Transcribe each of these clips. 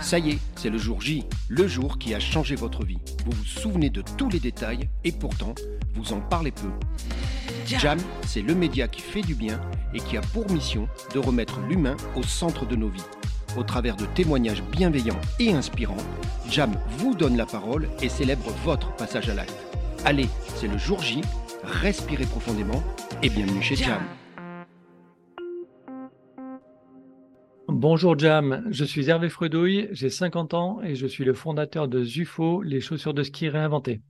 Ça y est, c'est le jour J, le jour qui a changé votre vie. Vous vous souvenez de tous les détails et pourtant, vous en parlez peu. Jam, c'est le média qui fait du bien et qui a pour mission de remettre l'humain au centre de nos vies. Au travers de témoignages bienveillants et inspirants, Jam vous donne la parole et célèbre votre passage à l'acte. Allez, c'est le jour J, respirez profondément et bienvenue chez Jam. Bonjour Jam, je suis Hervé Fredouille, j'ai 50 ans et je suis le fondateur de Zufo, les chaussures de ski réinventées.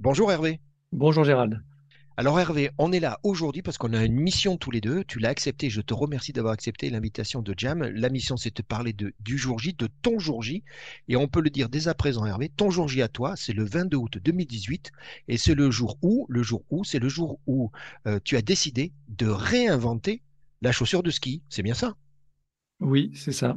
Bonjour Hervé. Bonjour Gérald. Alors Hervé, on est là aujourd'hui parce qu'on a une mission tous les deux. Tu l'as accepté, je te remercie d'avoir accepté l'invitation de Jam. La mission, c'est de parler de, du jour J, de ton jour J. Et on peut le dire dès à présent, Hervé, ton jour J à toi, c'est le 22 août 2018. Et c'est le jour où, le jour où, c'est le jour où euh, tu as décidé de réinventer la chaussure de ski. C'est bien ça? Oui, c'est ça.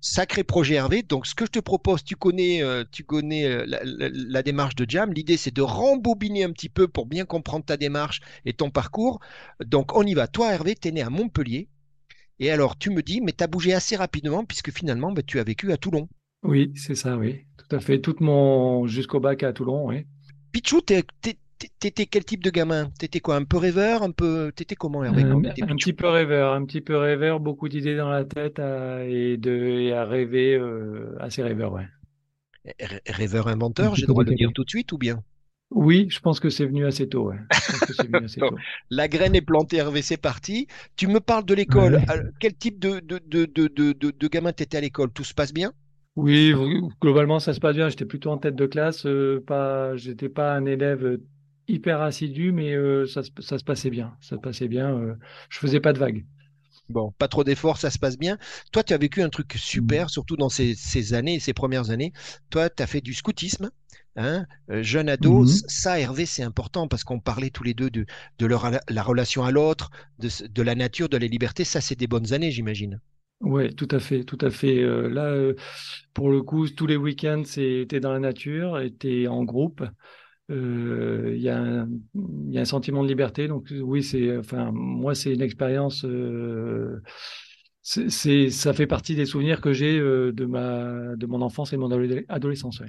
Sacré projet Hervé. Donc, ce que je te propose, tu connais, euh, tu connais euh, la, la- la démarche de Jam. L'idée, c'est de rembobiner un petit peu pour bien comprendre ta démarche et ton parcours. Donc, on y va. Toi, Hervé, tu es né à Montpellier. Et alors, tu me dis, mais tu as bougé assez rapidement puisque finalement, bah, tu as vécu à Toulon. Oui, c'est ça, oui. Tout à fait. Tout mon jusqu'au bac à Toulon, oui. Pichou, t'es- t'étais quel type de gamin? T'étais quoi? Un peu rêveur? Un peu. T'étais comment, Hervé, quand Un, petit peu rêveur, un petit peu rêveur, beaucoup d'idées dans la tête à- et, de, et à rêver, euh, assez rêveur, ouais. Rêveur inventeur, j'ai le droit de le dire tout de suite ou bien? Oui, je pense que c'est venu assez tôt, ouais. Je pense que c'est venu assez Bon, tôt. la graine est plantée, Hervé, c'est parti. Tu me parles de l'école. Ouais. Quel type de, de, de, de, de, gamin t'étais à l'école? Tout se passe bien? Oui, globalement, ça se passe bien. J'étais plutôt en tête de classe, euh, pas, j'étais pas un élève euh, hyper assidu, mais euh, ça, se- ça se passait bien. Ça se passait bien. euh, je faisais pas de vagues. Bon, pas trop d'efforts, ça se passe bien. Toi, tu as vécu un truc Mm. super, surtout dans ces, ces années, ces premières années. Toi, tu as fait du scoutisme, hein, euh, jeune ado. Mhm. S- Ça, Hervé, c'est important parce qu'on parlait tous les deux de, de leur, la relation à l'autre, de, la nature, de la liberté. Ça, c'est des bonnes années, j'imagine. Ouais, tout à fait, tout à fait. Euh, là, euh, pour le coup, tous les week-ends, c'était dans la nature, était en groupe. Euh, Il y a un, il sentiment de liberté. Donc oui, c'est, enfin, moi, c'est une expérience. euh, c'est, ça fait partie des souvenirs que j'ai euh, de de mon enfance et de mon adole- adolescence.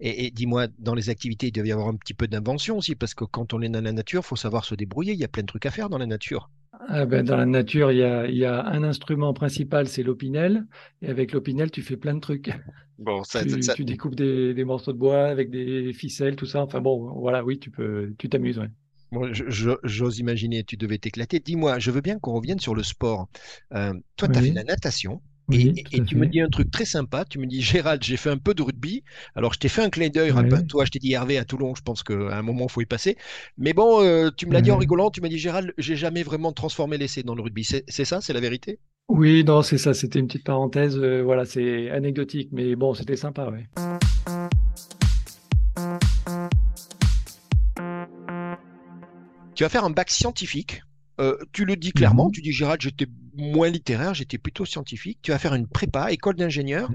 Et, dis-moi, dans les activités, il doit y avoir un petit peu d'invention aussi, parce que quand on est dans la nature, faut savoir se débrouiller. Il y a plein de trucs à faire dans la nature. Ah ben, dans la nature, il y a, il y a un instrument principal, c'est l'opinel. Et avec l'opinel, tu fais plein de trucs. Bon, ça, Tu, ça- tu découpes des, des morceaux de bois avec des ficelles, tout ça. Enfin bon, voilà, oui, tu peux, tu t'amuses, ouais. Bon, j'ose imaginer, tu devais t'éclater. Dis-moi, je veux bien qu'on revienne sur le sport. Euh, toi, tu as fait la natation oui, et, tu me dis un truc très sympa. Tu me dis, Gérald, j'ai fait un peu de rugby. Alors, je t'ai fait un clin d'œil. Ouais, Rappelle-toi, je t'ai dit Hervé à Toulon. Je pense qu'à un moment, il faut y passer. Mais bon, euh, tu me l'as dit en rigolant. Tu m'as dit, Gérald, j'ai jamais vraiment transformé l'essai dans le rugby. C'est c'est ça, c'est la vérité? Oui, non, c'est ça, c'était une petite parenthèse. euh, voilà, c'est anecdotique, mais bon, c'était sympa, ouais. Tu vas faire un bac scientifique. Euh, tu le dis clairement, Mhm. tu dis Gérald, j'étais moins littéraire, j'étais plutôt scientifique. Tu vas faire une prépa, école d'ingénieur.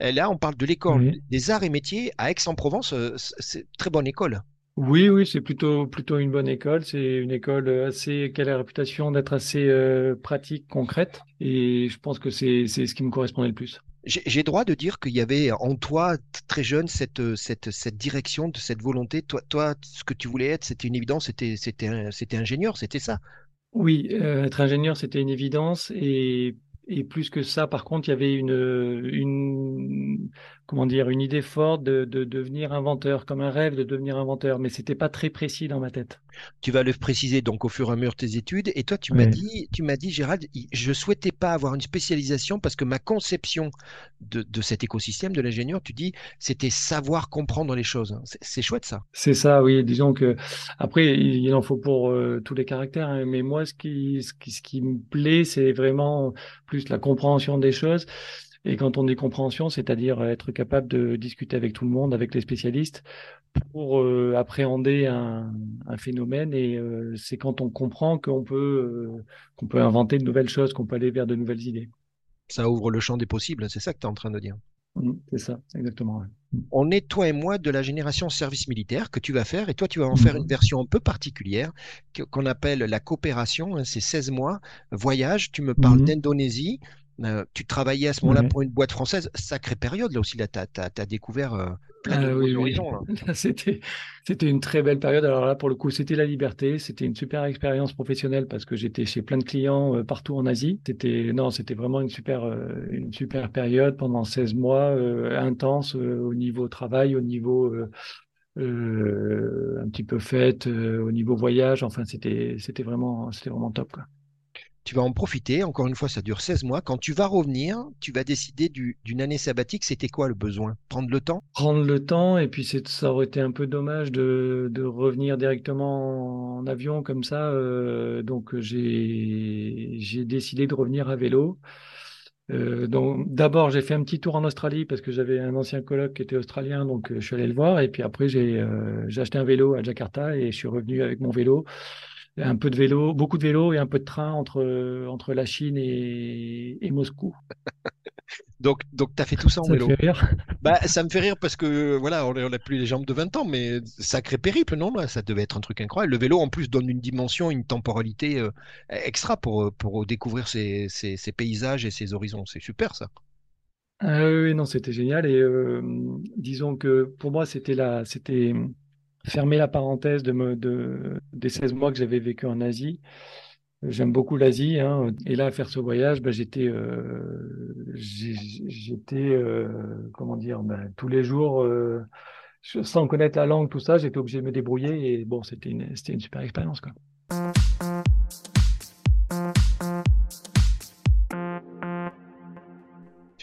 Là, on parle de l'école Oui. des arts et métiers à Aix-en-Provence. euh, C'est très bonne école. Oui, oui, c'est plutôt, plutôt une bonne école. C'est une école assez, qui a la réputation d'être assez euh, pratique, concrète. Et je pense que c'est, c'est ce qui me correspondait le plus. J'ai droit de dire qu'il y avait en toi, très jeune, cette, cette, cette direction, de cette volonté. Toi, toi, ce que tu voulais être, c'était une évidence, c'était, c'était, un- c'était ingénieur, c'était ça. Oui, euh, être ingénieur, c'était une évidence. Et, plus que ça, par contre, il y avait une, comment dire, une idée forte de, de devenir inventeur, comme un rêve de devenir inventeur. Mais c'était pas très précis dans ma tête. Tu vas le préciser donc au fur et à mesure de tes études. Et toi, tu m'as dit, tu m'as dit, Gérald, je souhaitais pas avoir une spécialisation parce que ma conception de, de cet écosystème de l'ingénieur, tu dis, c'était savoir comprendre les choses. C'est c'est chouette ça. C'est ça, oui. Disons que après, il il en faut pour euh, tous les caractères. hein, mais moi, ce qui, ce qui, ce qui me plaît, c'est vraiment plus la compréhension des choses. Et quand on dit compréhension, c'est-à-dire être capable de discuter avec tout le monde, avec les spécialistes, pour euh, appréhender un, un phénomène. Et euh, c'est quand on comprend qu'on peut, euh, qu'on peut inventer de nouvelles choses, qu'on peut aller vers de nouvelles idées. Ça ouvre le champ des possibles. C'est ça que tu es en train de dire. Mm, C'est ça, exactement. ouais. On est, toi et moi, de la génération service militaire que tu vas faire, et toi, tu vas en faire une version un peu particulière qu'on appelle la coopération. hein, c'est 16 mois, voyage, tu me parles Mhm. d'Indonésie, tu travaillais à ce moment-là pour une boîte française. Sacrée période, là aussi, là, tu as, découvert plein de ah horizons. C'était, c'était une très belle période. Alors là, pour le coup, c'était la liberté. C'était une super expérience professionnelle parce que j'étais chez plein de clients partout en Asie. C'était, non, c'était vraiment une super, une super période pendant 16 mois, intense au niveau travail, au niveau un petit peu fête, au niveau voyage. Enfin, c'était, c'était vraiment, c'était vraiment top, quoi tu vas en profiter. Encore une fois, ça dure 16 mois. Quand tu vas revenir, tu vas décider d'une année sabbatique. C'était quoi le besoin? Prendre le temps? Prendre le temps. Et puis, ça aurait été un peu dommage de, revenir directement en avion comme ça. Euh, donc, j'ai décidé de revenir à vélo. Euh, donc d'abord j'ai fait un petit tour en Australie parce que j'avais un ancien coloc qui était australien donc euh, je suis allé le voir et puis après j'ai acheté un vélo à Jakarta et je suis revenu avec mon vélo un peu de vélo, beaucoup de vélo et un peu de train entre, entre la Chine et, Moscou. donc, donc tu as fait tout ça en vélo. Ça me fait rire? Bah, ça me fait rire parce que voilà, on n'a plus les jambes de 20 ans, mais sacré périple, non? Ça devait être un truc incroyable. Le vélo, en plus, donne une dimension, une temporalité euh, extra pour, pour découvrir ces, ces, paysages et ces horizons. C'est super, ça. Ah oui, non, c'était génial. Et euh, disons que pour moi, c'était la, c'était fermer la parenthèse de, de des 16 mois que j'avais vécu en Asie. J'aime beaucoup l'Asie. Hein. Et là, faire ce voyage, bah, j'étais, euh, j'étais, euh, comment dire, bah, tous les jours, euh, sans connaître la langue, tout ça, j'étais obligé de me débrouiller. Et bon, c'était une, une super expérience, quoi.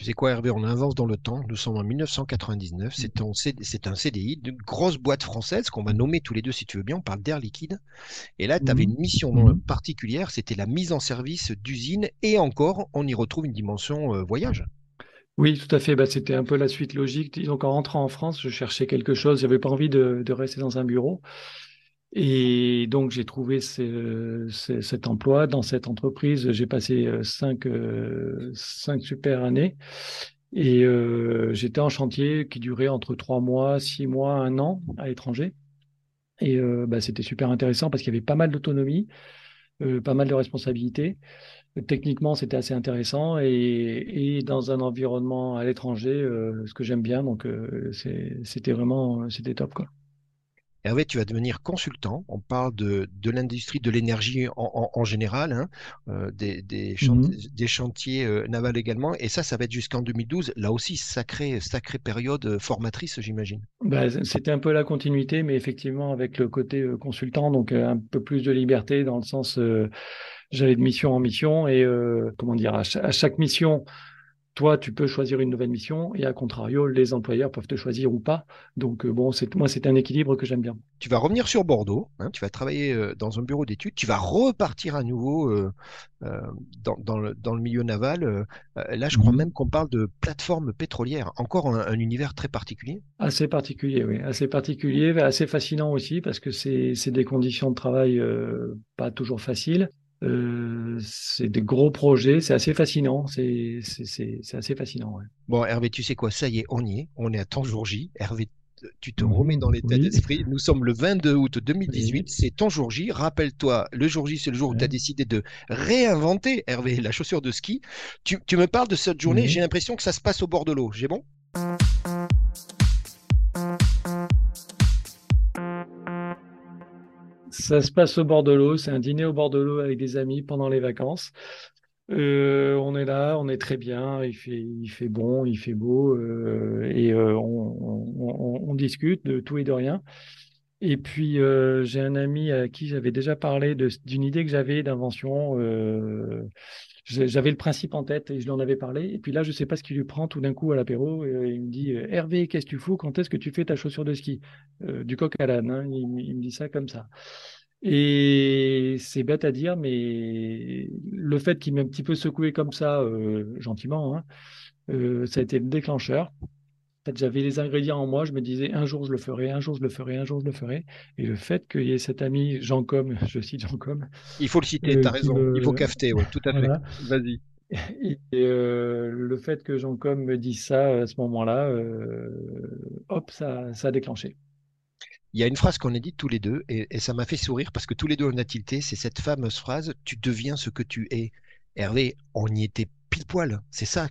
Tu sais quoi, Hervé, on avance dans le temps. Nous sommes en 1999. C'est un, CDI d'une grosse boîte française qu'on va nommer tous les deux, si tu veux bien. On parle d'Air Liquide. Et là, tu avais une mission mhm. particulière. C'était la mise en service d'usines. Et encore, on y retrouve une dimension euh, voyage. Oui, tout à fait. Bah, c'était un peu la suite logique. Donc, en rentrant en France, je cherchais quelque chose. J'avais pas envie de, rester dans un bureau. Et donc, j'ai trouvé cet emploi dans cette entreprise. J'ai passé euh, cinq, euh, cinq super années. Et euh, j'étais en chantier qui durait entre trois mois, six mois, un an à l'étranger. Et bah, c'était super intéressant parce qu'il y avait pas mal d'autonomie, pas mal de responsabilités. Techniquement, c'était assez intéressant et, et, dans un environnement à l'étranger, ce que j'aime bien. Donc, c'était vraiment, c'était top, quoi. Hervé, tu vas devenir consultant. On parle de, de l'industrie de l'énergie en, en, général, hein, euh, des, des, des, chantiers euh, navals également. Et ça, ça va être jusqu'en 2012. Là aussi, sacrée, sacrée période euh, formatrice, j'imagine. Bah, C'était un peu la continuité, mais effectivement, avec le côté consultant, donc un peu plus de liberté dans le sens, j'allais de mission en mission et comment dire, à chaque mission, toi, tu peux choisir une nouvelle mission et à contrario, les employeurs peuvent te choisir ou pas. Donc, euh, bon, moi, c'est un équilibre que j'aime bien. Tu vas revenir sur Bordeaux, hein, tu vas travailler euh, dans un bureau d'études, tu vas repartir à nouveau euh, dans, le, milieu naval. là, je crois mhm. même qu'on parle de plateforme pétrolière, encore un, un, univers très particulier. Assez particulier, oui, assez particulier, assez fascinant aussi parce que c'est des conditions de travail pas toujours faciles. Euh, c'est des gros projets, c'est assez fascinant, c'est assez fascinant. Bon, Hervé, tu sais quoi, ça y est, on y est, on est à ton jour J. Hervé, tu te remets dans l'état d'esprit. Nous sommes le 22 août 2018, c'est ton jour J. Rappelle-toi, le jour J, c'est le jour où tu as décidé de réinventer, Hervé, la chaussure de ski. Tu, tu me parles de cette journée, j'ai l'impression que ça se passe au bord de l'eau, j'ai bon? Ça se passe au bord de l'eau. C'est un dîner au bord de l'eau avec des amis pendant les vacances. Euh, on est là, on est très bien, il fait, bon, il fait beau, euh, et euh, on, discute de tout et de rien. Et puis j'ai un ami à qui j'avais déjà parlé d'une idée que j'avais d'invention. j'avais le principe en tête et je lui en avais parlé. Et puis là, je ne sais pas ce qui lui prend tout d'un coup à l'apéro. il me dit Hervé, qu'est-ce que tu fous? Quand est-ce que tu fais ta chaussure de ski? Du coq à l'âne. Hein, il, me dit ça comme ça. Et c'est bête à dire, mais le fait qu'il m'ait un petit peu secoué comme ça, euh, gentiment, hein, euh, ça a été le déclencheur. Fait, j'avais les ingrédients en moi, je me disais un jour je le ferai, un jour je le ferai, un jour je le ferai. Et le fait qu'il y ait cet ami Jean Com, je cite Jean Com. Il faut le citer, tu as euh, raison, il faut cafeter, oui, tout à fait. Vas-y. Et le fait que Jean Com me dise ça à ce moment-là, hop, ça, ça a déclenché il y a une phrase qu'on a dite tous les deux et, ça m'a fait sourire parce que tous les deux on a tilté, c'est cette fameuse phrase Tu deviens ce que tu es. Hervé, on y était pile poil. C'est ça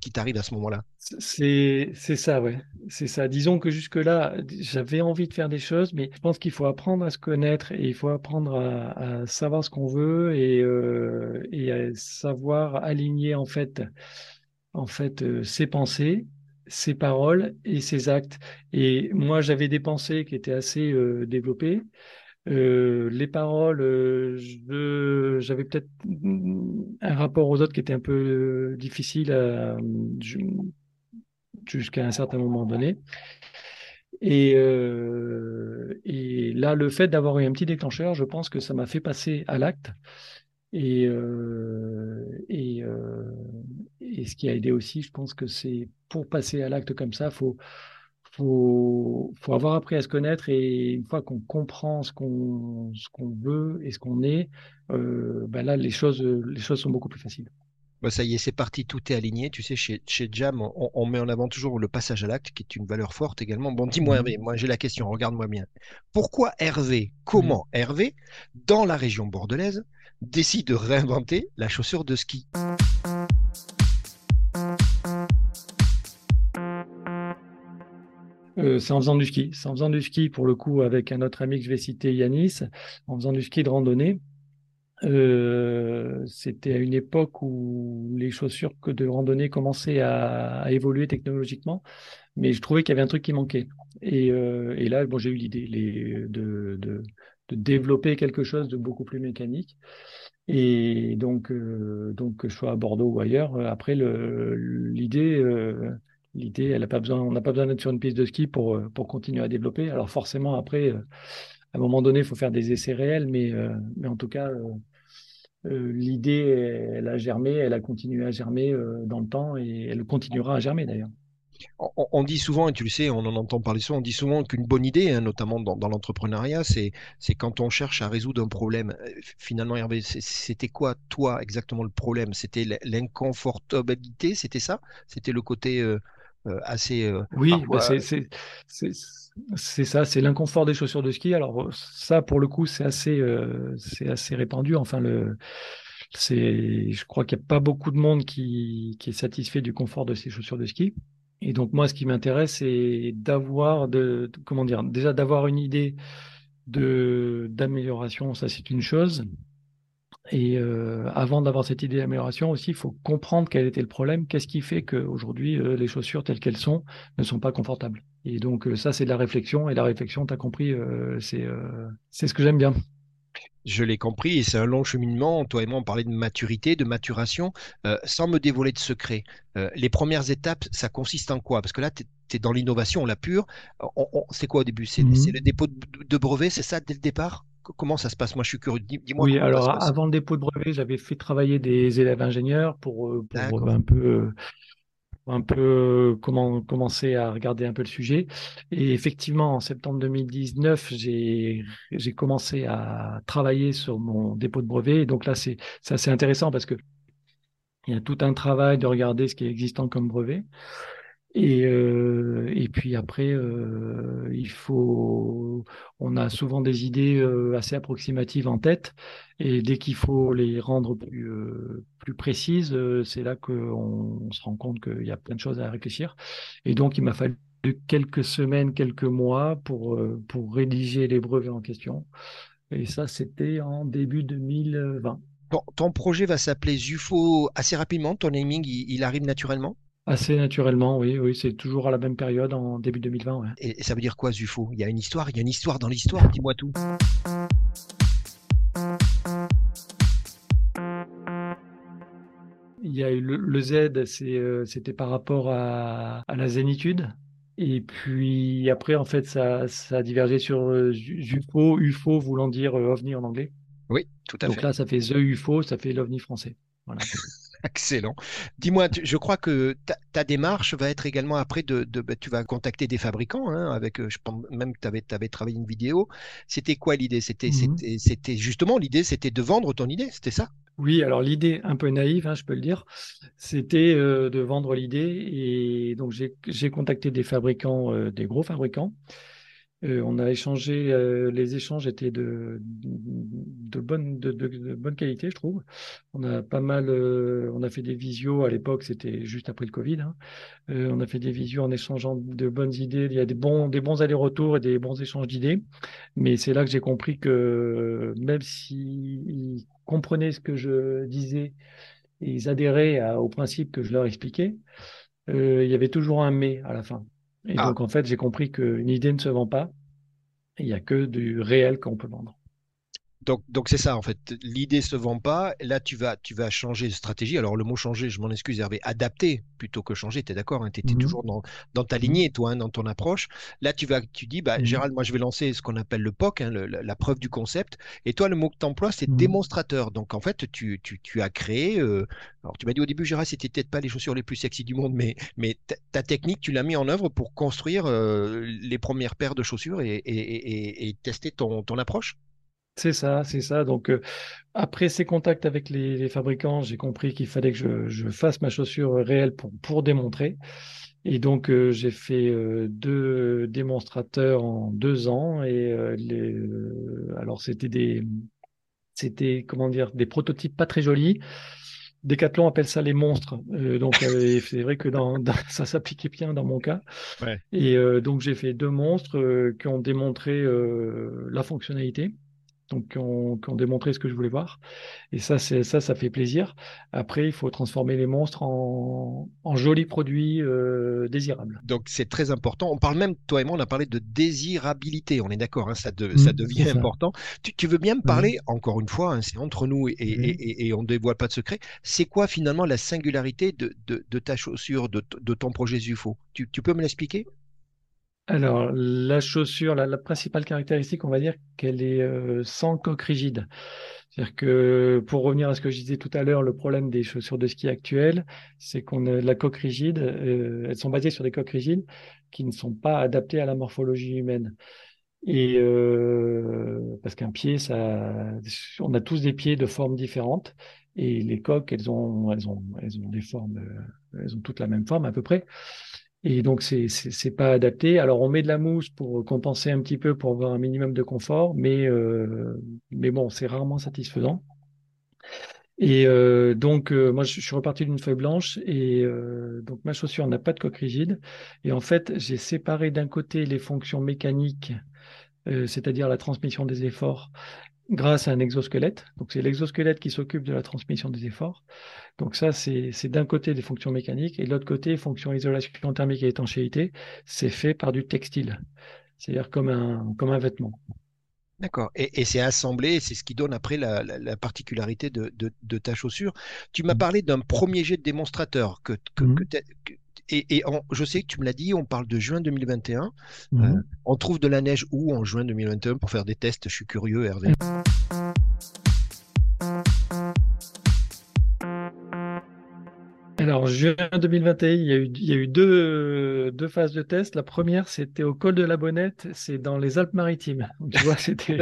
qui t'arrive à ce moment-là. C'est ça, ouais. C'est ça. Disons que jusque-là, j'avais envie de faire des choses, mais je pense qu'il faut apprendre à se connaître et il faut apprendre à, savoir ce qu'on veut et, euh, et à savoir aligner en fait, en fait euh, ses pensées ses paroles et ses actes. Et moi, j'avais des pensées qui étaient assez euh, développées. Euh, les paroles, euh, j'avais peut-être un rapport aux autres qui était un peu difficile jusqu'à un certain moment donné. Et, et là, le fait d'avoir eu un petit déclencheur, je pense que ça m'a fait passer à l'acte. Et, et, et ce qui a aidé aussi, je pense que c'est pour passer à l'acte comme ça, il faut, faut, faut avoir appris à se connaître et une fois qu'on comprend ce qu'on qu'on veut et ce qu'on est, euh, ben là, les choses, les choses sont beaucoup plus faciles. Bah ça y est, c'est parti, tout est aligné. Tu sais, chez, chez Jam, on, met en avant toujours le passage à l'acte, qui est une valeur forte également. Bon, dis-moi, Hervé, moi j'ai la question, regarde-moi bien. Pourquoi Hervé, comment Hervé, dans la région bordelaise, décide de réinventer la chaussure de ski? Euh, c'est en faisant du ski. C'est en faisant du ski, pour le coup, avec un autre ami que je vais citer, Yanis, en faisant du ski de randonnée. Euh, c'était à une époque où les chaussures de randonnée commençaient à, évoluer technologiquement, mais je trouvais qu'il y avait un truc qui manquait. Et, euh, là, bon, j'ai eu l'idée de, de, développer quelque chose de beaucoup plus mécanique. Et donc, donc que je sois à Bordeaux ou ailleurs, après, l'idée L'idée, elle a pas besoin, on n'a pas besoin d'être sur une piste de ski pour, euh, pour continuer à développer. Alors forcément, après, euh, à un moment donné, il faut faire des essais réels, mais, euh, mais en tout cas, l'idée, elle a germé, elle a continué à germer dans le temps et elle continuera à germer d'ailleurs. On, dit souvent, et tu le sais, on en entend parler souvent, on dit souvent qu'une bonne idée, hein, notamment dans, l'entrepreneuriat, c'est, c'est quand on cherche à résoudre un problème. Finalement, Hervé, c'était quoi, toi, exactement le problème? C'était l'inconfortabilité, c'était ça? C'était le côté assez. Euh, oui, bah, c'est ça, c'est l'inconfort des chaussures de ski. Alors ça, pour le coup, c'est assez, euh, c'est assez répandu. Enfin, le, c'est, je crois qu'il n'y a pas beaucoup de monde qui, qui est satisfait du confort de ces chaussures de ski. Et donc moi, ce qui m'intéresse, c'est d'avoir, de, comment dire, déjà d'avoir une idée de d'amélioration. Ça, c'est une chose. Et euh, avant d'avoir cette idée d'amélioration aussi, il faut comprendre quel était le problème, qu'est-ce qui fait qu'aujourd'hui euh, les chaussures telles qu'elles sont ne sont pas confortables? Et donc euh, ça, c'est de la réflexion. Et la réflexion, tu as compris, c'est c'est ce que j'aime bien. Je l'ai compris, et c'est un long cheminement. Toi et moi, on parlait de maturité, de maturation, sans me dévoiler de secret. les premières étapes, ça consiste en quoi? Parce que là, tu es, dans l'innovation, la pure. c'est quoi au début? C'est mmh le dépôt de brevet, c'est ça dès le départ? Comment ça se passe? Moi, je suis curieux. Dis-moi. Oui, alors avant le dépôt de brevet, j'avais fait travailler des élèves ingénieurs pour, euh, pour un peu, euh, un peu euh, comment, commencer à regarder un peu le sujet. Et effectivement, en septembre 2019, j'ai commencé à travailler sur mon dépôt de brevet. Et donc là, c'est assez intéressant parce que il y a tout un travail de regarder ce qui est existant comme brevet. Et, euh, et puis après, euh, il faut, on a souvent des idées euh, assez approximatives en tête, et dès qu'il faut les rendre plus, plus précises, c'est là qu'on se rend compte qu'il y a plein de choses à réfléchir. Et donc, il m'a fallu quelques semaines, quelques mois pour, pour rédiger les brevets en question. Et ça, c'était en début 2020. ton projet va s'appeler ZUFO assez rapidement, ton naming, il arrive naturellement? Assez naturellement, oui, oui, c'est toujours à la même période, en début 2020. Et, ça veut dire quoi, Zufo? Il y a une histoire, il y a une histoire dans l'histoire, dis-moi tout. Il y a eu le, Z, euh, c'était par rapport à, la zénitude. Et puis après, en fait, ça, ça a divergé sur euh, ZUFO, UFO voulant dire euh, ovni en anglais. Oui, tout à fait. Donc là, ça fait The UFO, ça fait l'ovni français. Voilà. Excellent. Dis-moi, je crois que ta, démarche va être également après de, bah, tu vas contacter des fabricants, hein, avec, euh, je pense même que tu avais, avais, travaillé une vidéo. C'était quoi l'idée? C'était c'était justement l'idée, c'était de vendre ton idée, c'était ça? Oui, alors l'idée un peu naïve, hein, je peux le dire, c'était euh, de vendre l'idée. Et donc j'ai contacté des fabricants, euh, des gros fabricants. On a échangé, les échanges étaient de, de, bonne, qualité, je trouve. On a pas mal, on a fait des visios à l'époque, c'était juste après le Covid. Hein. on a fait des visios en échangeant de bonnes idées. Il y a des bons, des bons allers-retours et des bons échanges d'idées. Mais c'est là que j'ai compris que même s'ils comprenaient ce que je disais et ils adhéraient au principe que je leur expliquais, il y avait toujours un mais à la fin. Et ah. donc, en fait, j'ai compris qu'une idée ne se vend pas. Il n'y a que du réel qu'on peut vendre. Donc, donc c'est ça en fait. L'idée se vend pas. Là, tu vas, tu vas changer de stratégie. Alors le mot changer, je m'en excuse Hervé, adapter plutôt que changer. Tu es d'accord hein, Tu étais mmh toujours dans, dans ta mmh lignée, toi, hein, dans ton approche. Là, tu vas, tu dis, bah, mmh Gérald, moi, je vais lancer ce qu'on appelle le POC, hein, la, preuve du concept. Et toi, le mot que tu emploies, c'est démonstrateur. Donc en fait, tu, tu, tu as créé. Euh, alors tu m'as dit au début, Gérald, c'était peut-être pas les chaussures les plus sexy du monde, mais, mais ta technique, tu l'as mis en œuvre pour construire euh, les premières paires de chaussures et, et, et, et tester ton, ton approche? C'est ça, c'est ça. Donc, euh, après ces contacts avec les, fabricants, j'ai compris qu'il fallait que je, fasse ma chaussure réelle pour, pour démontrer. Et donc, euh, j'ai fait euh, deux démonstrateurs en deux ans. Et les, alors, c'était des, c'était comment dire, des prototypes pas très jolis. Decathlon appelle ça les monstres. donc, c'est vrai que dans, ça s'appliquait bien dans mon cas. Et donc, j'ai fait deux monstres qui ont démontré la fonctionnalité donc qui ont, démontré ce que je voulais voir. Et ça, c'est ça, ça fait plaisir. Après, il faut transformer les monstres en, jolis produits euh, désirables. Donc c'est très important. On parle même, toi et moi, on a parlé de désirabilité. On est d'accord, hein, ça, ça, mmh, devient important. Tu, veux bien me parler, encore une fois, hein, c'est entre nous et, on ne dévoile pas de secret. C'est quoi finalement la singularité de, ta chaussure, de, ton projet ZUFO? Tu peux me l'expliquer? Alors, la chaussure, la, principale caractéristique, on va dire qu'elle est euh, sans coque rigide. C'est-à-dire que, pour revenir à ce que je disais tout à l'heure, le problème des chaussures de ski actuelles, c'est qu'on a la coque rigide, euh, elles sont basées sur des coques rigides qui ne sont pas adaptées à la morphologie humaine. Et euh, parce qu'un pied, ça, on a tous des pieds de formes différentes, et les coques, elles ont, elles ont, elles ont des formes, elles ont toutes la même forme à peu près. Et donc, c'est c'est pas adapté. Alors, on met de la mousse pour compenser un petit peu, pour avoir un minimum de confort, mais, euh, mais bon, c'est rarement satisfaisant. Et euh, donc, euh, moi, je, suis reparti d'une feuille blanche et donc ma chaussure n'a pas de coque rigide. Et en fait, j'ai séparé d'un côté les fonctions mécaniques, c'est-à-dire la transmission des efforts, grâce à un exosquelette. Donc, c'est l'exosquelette qui s'occupe de la transmission des efforts. Donc ça, c'est d'un côté des fonctions mécaniques et de l'autre côté, fonctions isolation thermique et étanchéité, c'est fait par du textile, c'est-à-dire comme un, comme un vêtement. D'accord. Et, c'est assemblé, c'est ce qui donne après la, particularité de, ta chaussure. Tu m'as mmh. parlé d'un premier jet de démonstrateur que, mmh. Et, je sais que tu me l'as dit, on parle de juin 2021. Mmh. Euh, on trouve de la neige où en juin 2021 pour faire des tests Je suis curieux, Hervé. Alors, juin 2021, il y a eu, il y a eu deux, deux, phases de test. La première, c'était au col de la Bonnette, c'est dans les Alpes-Maritimes. Tu vois, c'était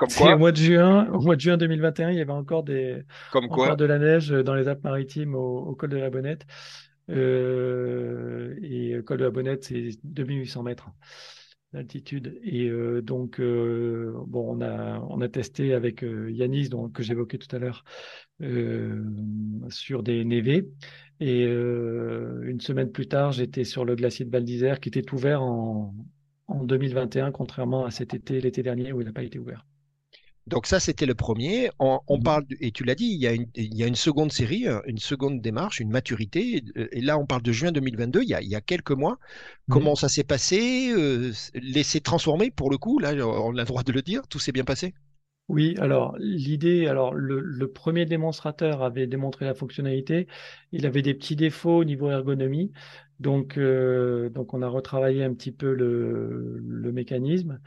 au mois de juin. Au mois de juin 2021, il y avait encore des Comme quoi de la neige dans les Alpes-Maritimes au, col de la Bonnette. Euh, et le col de la Bonnette, c'est 2800 mètres d'altitude. Et euh, donc, euh, bon, on a, on a testé avec Yanis, donc, que j'évoquais tout à l'heure, sur des névés. Et euh, une semaine plus tard, j'étais sur le glacier de Val d'Isère qui était ouvert en, en 2021, contrairement à cet été, l'été dernier où il n'a pas été ouvert. Donc ça, c'était le premier. On, mhm. parle, et tu l'as dit, il y, a une, il y, a une, seconde série, une seconde démarche, une maturité. Et là, on parle de juin 2022, il y a, il y a quelques mois. Comment ça s'est passé euh, Laissé transformer, pour le coup, là, on a le droit de le dire, tout s'est bien passé? Oui, alors l'idée, alors le, premier démonstrateur avait démontré la fonctionnalité. Il avait des petits défauts au niveau ergonomie, donc euh, donc on a retravaillé un petit peu le, le mécanisme.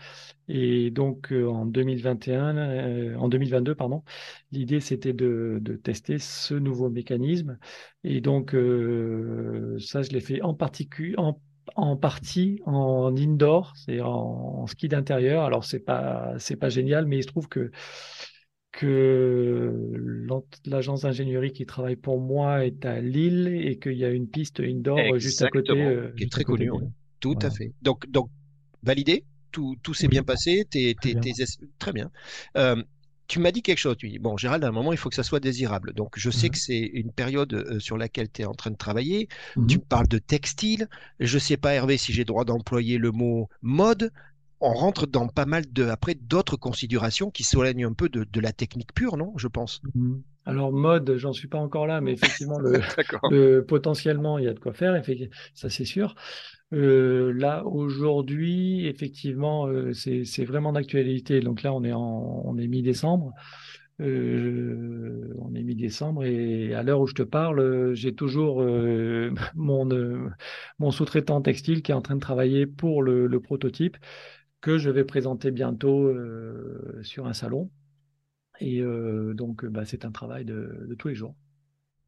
Et donc euh, en 2021, euh, en 2022 pardon, l'idée c'était de, de, tester ce nouveau mécanisme. Et donc ça, je l'ai fait en particulier en en partie en indoor, c'est en, ski d'intérieur. Alors c'est pas c'est pas génial, mais il se trouve que que l'agence d'ingénierie qui travaille pour moi est à Lille et qu'il y a une piste indoor juste à côté, euh, qui est très connue. Tout à fait. Donc donc validé tout, tout s'est bien passé. T'es, Très t'es- bien. t'es- très bien. Euh, tu m'as dit quelque chose. Tu dis, bon, Gérald, à un moment, il faut que ça soit désirable. Donc, je sais Mhm. que c'est une période euh, sur laquelle tu es en train de travailler. Mhm. Tu me parles de textile. Je sais pas, Hervé, si j'ai droit d'employer le mot mode. On rentre dans pas mal de, après, d'autres considérations qui s'éloignent un peu de, de la technique pure, non? Je pense? Mhm. Alors, mode, j'en suis pas encore là, mais effectivement, le, D'accord. le- potentiellement, il y a de quoi faire, ça c'est sûr. Euh, là, aujourd'hui, effectivement, euh, c'est, vraiment d'actualité. Donc là, on est en, on est mi-décembre. Euh, on est mi-décembre et à l'heure où je te parle, j'ai toujours mon, mon sous-traitant textile qui est en train de travailler pour le, le prototype que je vais présenter bientôt sur un salon. Et euh, donc, bah, c'est un travail de, de tous les jours.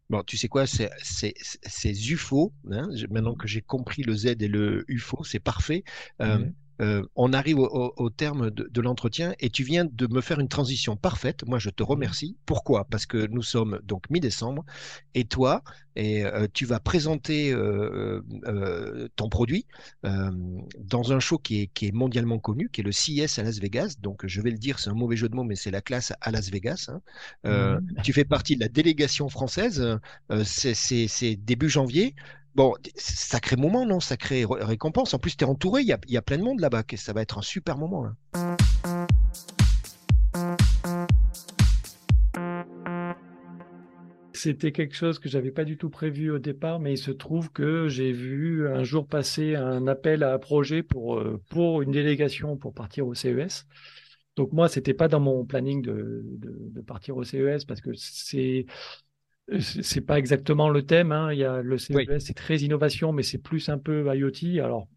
Bon, tu sais quoi, c'est c'est- c'est- ces UFO, hein, maintenant que j'ai compris le Z et le UFO, c'est parfait. Euh. Euh, on arrive au, au- au terme de, de l'entretien et tu viens de me faire une transition parfaite. Moi, je te remercie. Pourquoi? Parce que nous sommes donc mi-décembre et toi, et, euh, tu vas présenter euh, ton produit dans un show qui est, qui est mondialement connu, qui est le CES à Las Vegas. Donc, je vais le dire, c'est un mauvais jeu de mots, mais c'est la classe à Las Vegas. hein. Mhm. tu fais partie de la délégation française. C'est début janvier. Bon, sacré moment, non? Sacré ré- récompense. En plus, tu es entouré, il y a, y a plein de monde là-bas. Ça va être un super moment. là. C'était quelque chose que j'avais pas du tout prévu au départ, mais il se trouve que j'ai vu un jour passer un appel à un projet pour, euh, pour une délégation pour partir au CES. Donc moi, c'était pas dans mon planning de, de, de partir au CES parce que c'est c'est pas exactement le thème. Hein. Il y a le CES, Oui. c'est très innovation, mais c'est plus un peu IoT. Alors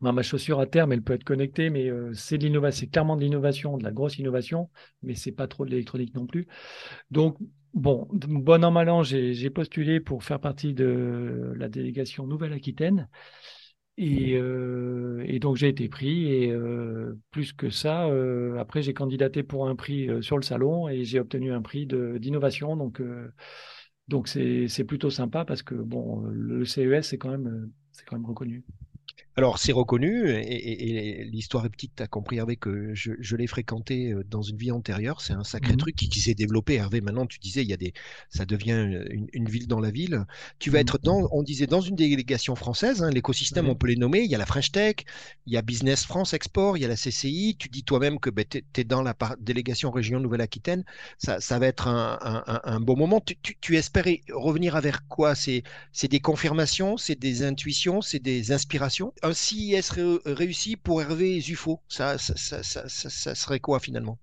ma chaussure à terme, elle peut être connectée, mais euh, c'est de l'innovation, c'est clairement de l'innovation, de la grosse innovation, mais c'est pas trop de l'électronique non plus. Donc, bon, bon an, mal an, j'ai postulé pour faire partie de la délégation Nouvelle-Aquitaine. Et, euh, et donc, j'ai été pris. Et euh, plus que ça, euh, après, j'ai candidaté pour un prix sur le salon et j'ai obtenu un prix d'innovation. Donc, donc c'est plutôt sympa parce que, bon, le CES, c'est quand même, c'est quand même reconnu. Alors, c'est reconnu, et, et- et l'histoire est petite, tu as compris, Hervé, que je, je l'ai fréquenté euh, dans une vie antérieure. C'est un sacré Mhm. truc qui, qui s'est développé. Hervé, maintenant, tu disais, il y a des, ça devient une, une ville dans la ville. Tu vas Mhm. être dans, on disait, dans une délégation française. hein, L'écosystème, on peut les nommer. Il y a la French Tech, il y a Business France Export, il y a la CCI. Tu dis toi-même que ben, tu es, dans la par- délégation région Nouvelle-Aquitaine. Ça, ça va être un, un- bon moment. Tu, tu, tu espérais revenir vers quoi? C'est des confirmations, c'est des intuitions, c'est des inspirations? Un CIS ré- réussi pour Hervé Zufo, ça, ça, ça, ça, serait quoi finalement?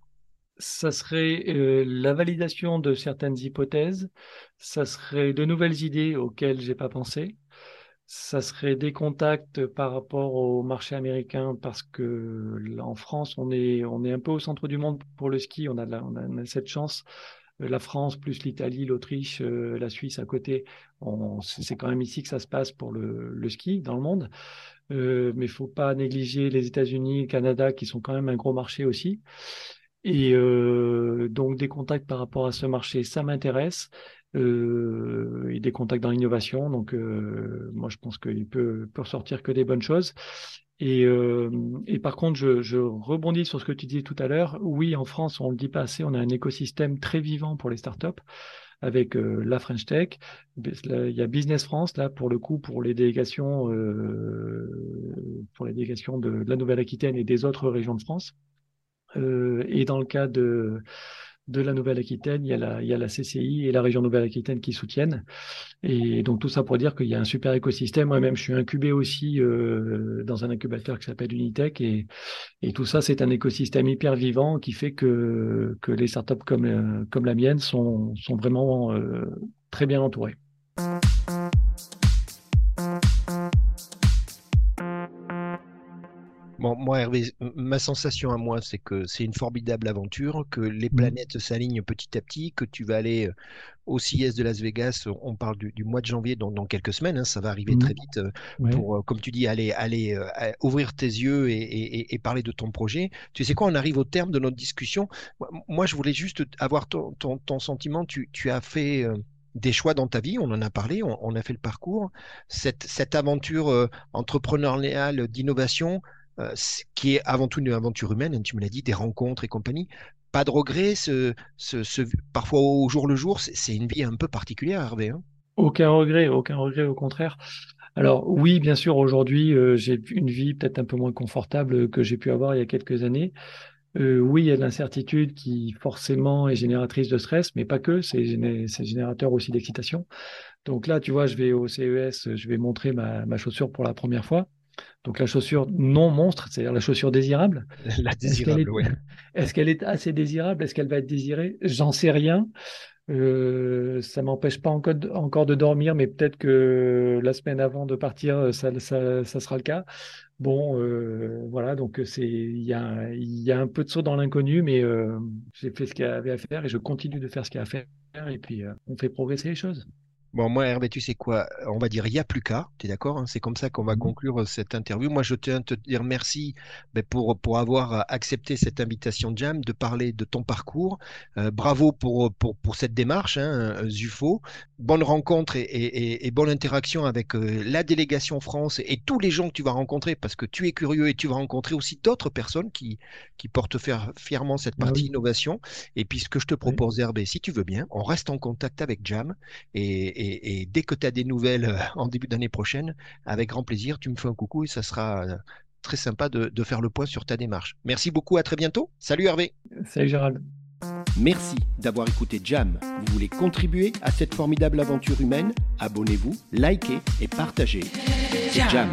Ça serait euh, la validation de certaines hypothèses, ça serait de nouvelles idées auxquelles j'ai pas pensé, ça serait des contacts par rapport au marché américain parce que en France, on est, on est un peu au centre du monde pour le ski, on a, on a, cette chance. Euh, La France plus l'Italie, l'Autriche, euh, la Suisse à côté, c'est quand même ici que ça se passe pour le ski dans le monde. Euh, mais il faut pas négliger les États-Unis, le Canada, qui sont quand même un gros marché aussi. Et euh, donc des contacts par rapport à ce marché, ça m'intéresse. Euh, et des contacts dans l'innovation. Donc moi, je pense qu'il peut, peut ressortir que des bonnes choses. Et, et par contre, je, je rebondis sur ce que tu disais tout à l'heure. Oui, en France, on le dit pas assez, on a un écosystème très vivant pour les startups avec euh, la French Tech. Il y a Business France, là, pour le coup, pour les délégations, euh, pour les délégations de, de la Nouvelle-Aquitaine et des autres régions de France. Euh, et dans le cas de, de la Nouvelle-Aquitaine, il y a la, CCI et la région Nouvelle-Aquitaine qui soutiennent. Et donc tout ça pour dire qu'il y a un super écosystème. Moi-même, je suis incubé aussi euh, dans un incubateur qui s'appelle Unitech. Et, tout ça, c'est un écosystème hyper vivant qui fait que, les startups comme, euh, comme la mienne sont, sont vraiment euh, très bien entourées. Bon, moi, Hervé, ma sensation à moi, c'est que c'est une formidable aventure, que les Mhm. planètes s'alignent petit à petit, que tu vas aller euh, au CIS de Las Vegas. On parle du, du mois de janvier, dans, dans quelques semaines, hein, ça va arriver Mhm. très vite euh, Ouais. pour, euh, comme tu dis, aller, aller euh, ouvrir tes yeux et, et- et- et parler de ton projet. Tu sais quoi, on arrive au terme de notre discussion. Moi, moi, je voulais juste avoir ton, ton, ton sentiment. Tu, tu as fait euh, des choix dans ta vie, on en a parlé, on, on a fait le parcours. Cette, cette aventure euh, entrepreneuriale d'innovation, qui est avant tout une aventure humaine, hein, tu me l'as dit, des rencontres et compagnie. Pas de regret, ce, ce, parfois au jour le jour, c'est une vie un peu particulière, Hervé. Hein aucun regret, aucun regret, au contraire. Alors oui, bien sûr, aujourd'hui, j'ai une vie peut-être un peu moins confortable que j'ai pu avoir il y a quelques années. Euh, oui, il y a de l'incertitude qui forcément est génératrice de stress, mais pas que, c'est générateur aussi d'excitation. Donc là, tu vois, je vais au CES, je vais montrer ma, chaussure pour la première fois. Donc la chaussure non monstre, c'est-à-dire la chaussure désirable. La désirable, oui. Est-ce qu'elle est assez désirable? Est-ce qu'elle va être désirée? J'en sais rien. Euh, ça m'empêche pas encore de, encore de dormir, mais peut-être que la semaine avant de partir, ça, ça, ça sera le cas. Bon, euh, voilà, donc c'est il y a, y a un peu de saut dans l'inconnu, mais euh, j'ai fait ce qu'il y avait à faire et je continue de faire ce qu'il y a à faire et puis euh, on fait progresser les choses. Bon, moi, Hervé, tu sais quoi? On va dire il n'y a plus qu'à, tu es d'accord hein? C'est comme ça qu'on va mmh conclure euh, cette interview. Moi, je tiens à te dire merci ben, pour, pour avoir euh, accepté cette invitation Jam, de parler de ton parcours. Euh, bravo pour, pour, pour, cette démarche, hein, Zufo. Bonne rencontre et, et, et, bonne interaction avec la délégation France et tous les gens que tu vas rencontrer, parce que tu es curieux et tu vas rencontrer aussi d'autres personnes qui, qui portent fièrement cette ah partie innovation. Et puis, ce que je te propose, Hervé, si tu veux bien, on reste en contact avec Jam et et, dès que tu as des nouvelles euh, en début d'année prochaine, avec grand plaisir, tu me fais un coucou et ça sera euh, très sympa de, de faire le point sur ta démarche. Merci beaucoup, à très bientôt. Salut Hervé. Salut Gérald. Merci d'avoir écouté Jam. Vous voulez contribuer à cette formidable aventure humaine? Abonnez-vous, likez et partagez. C'est Jam.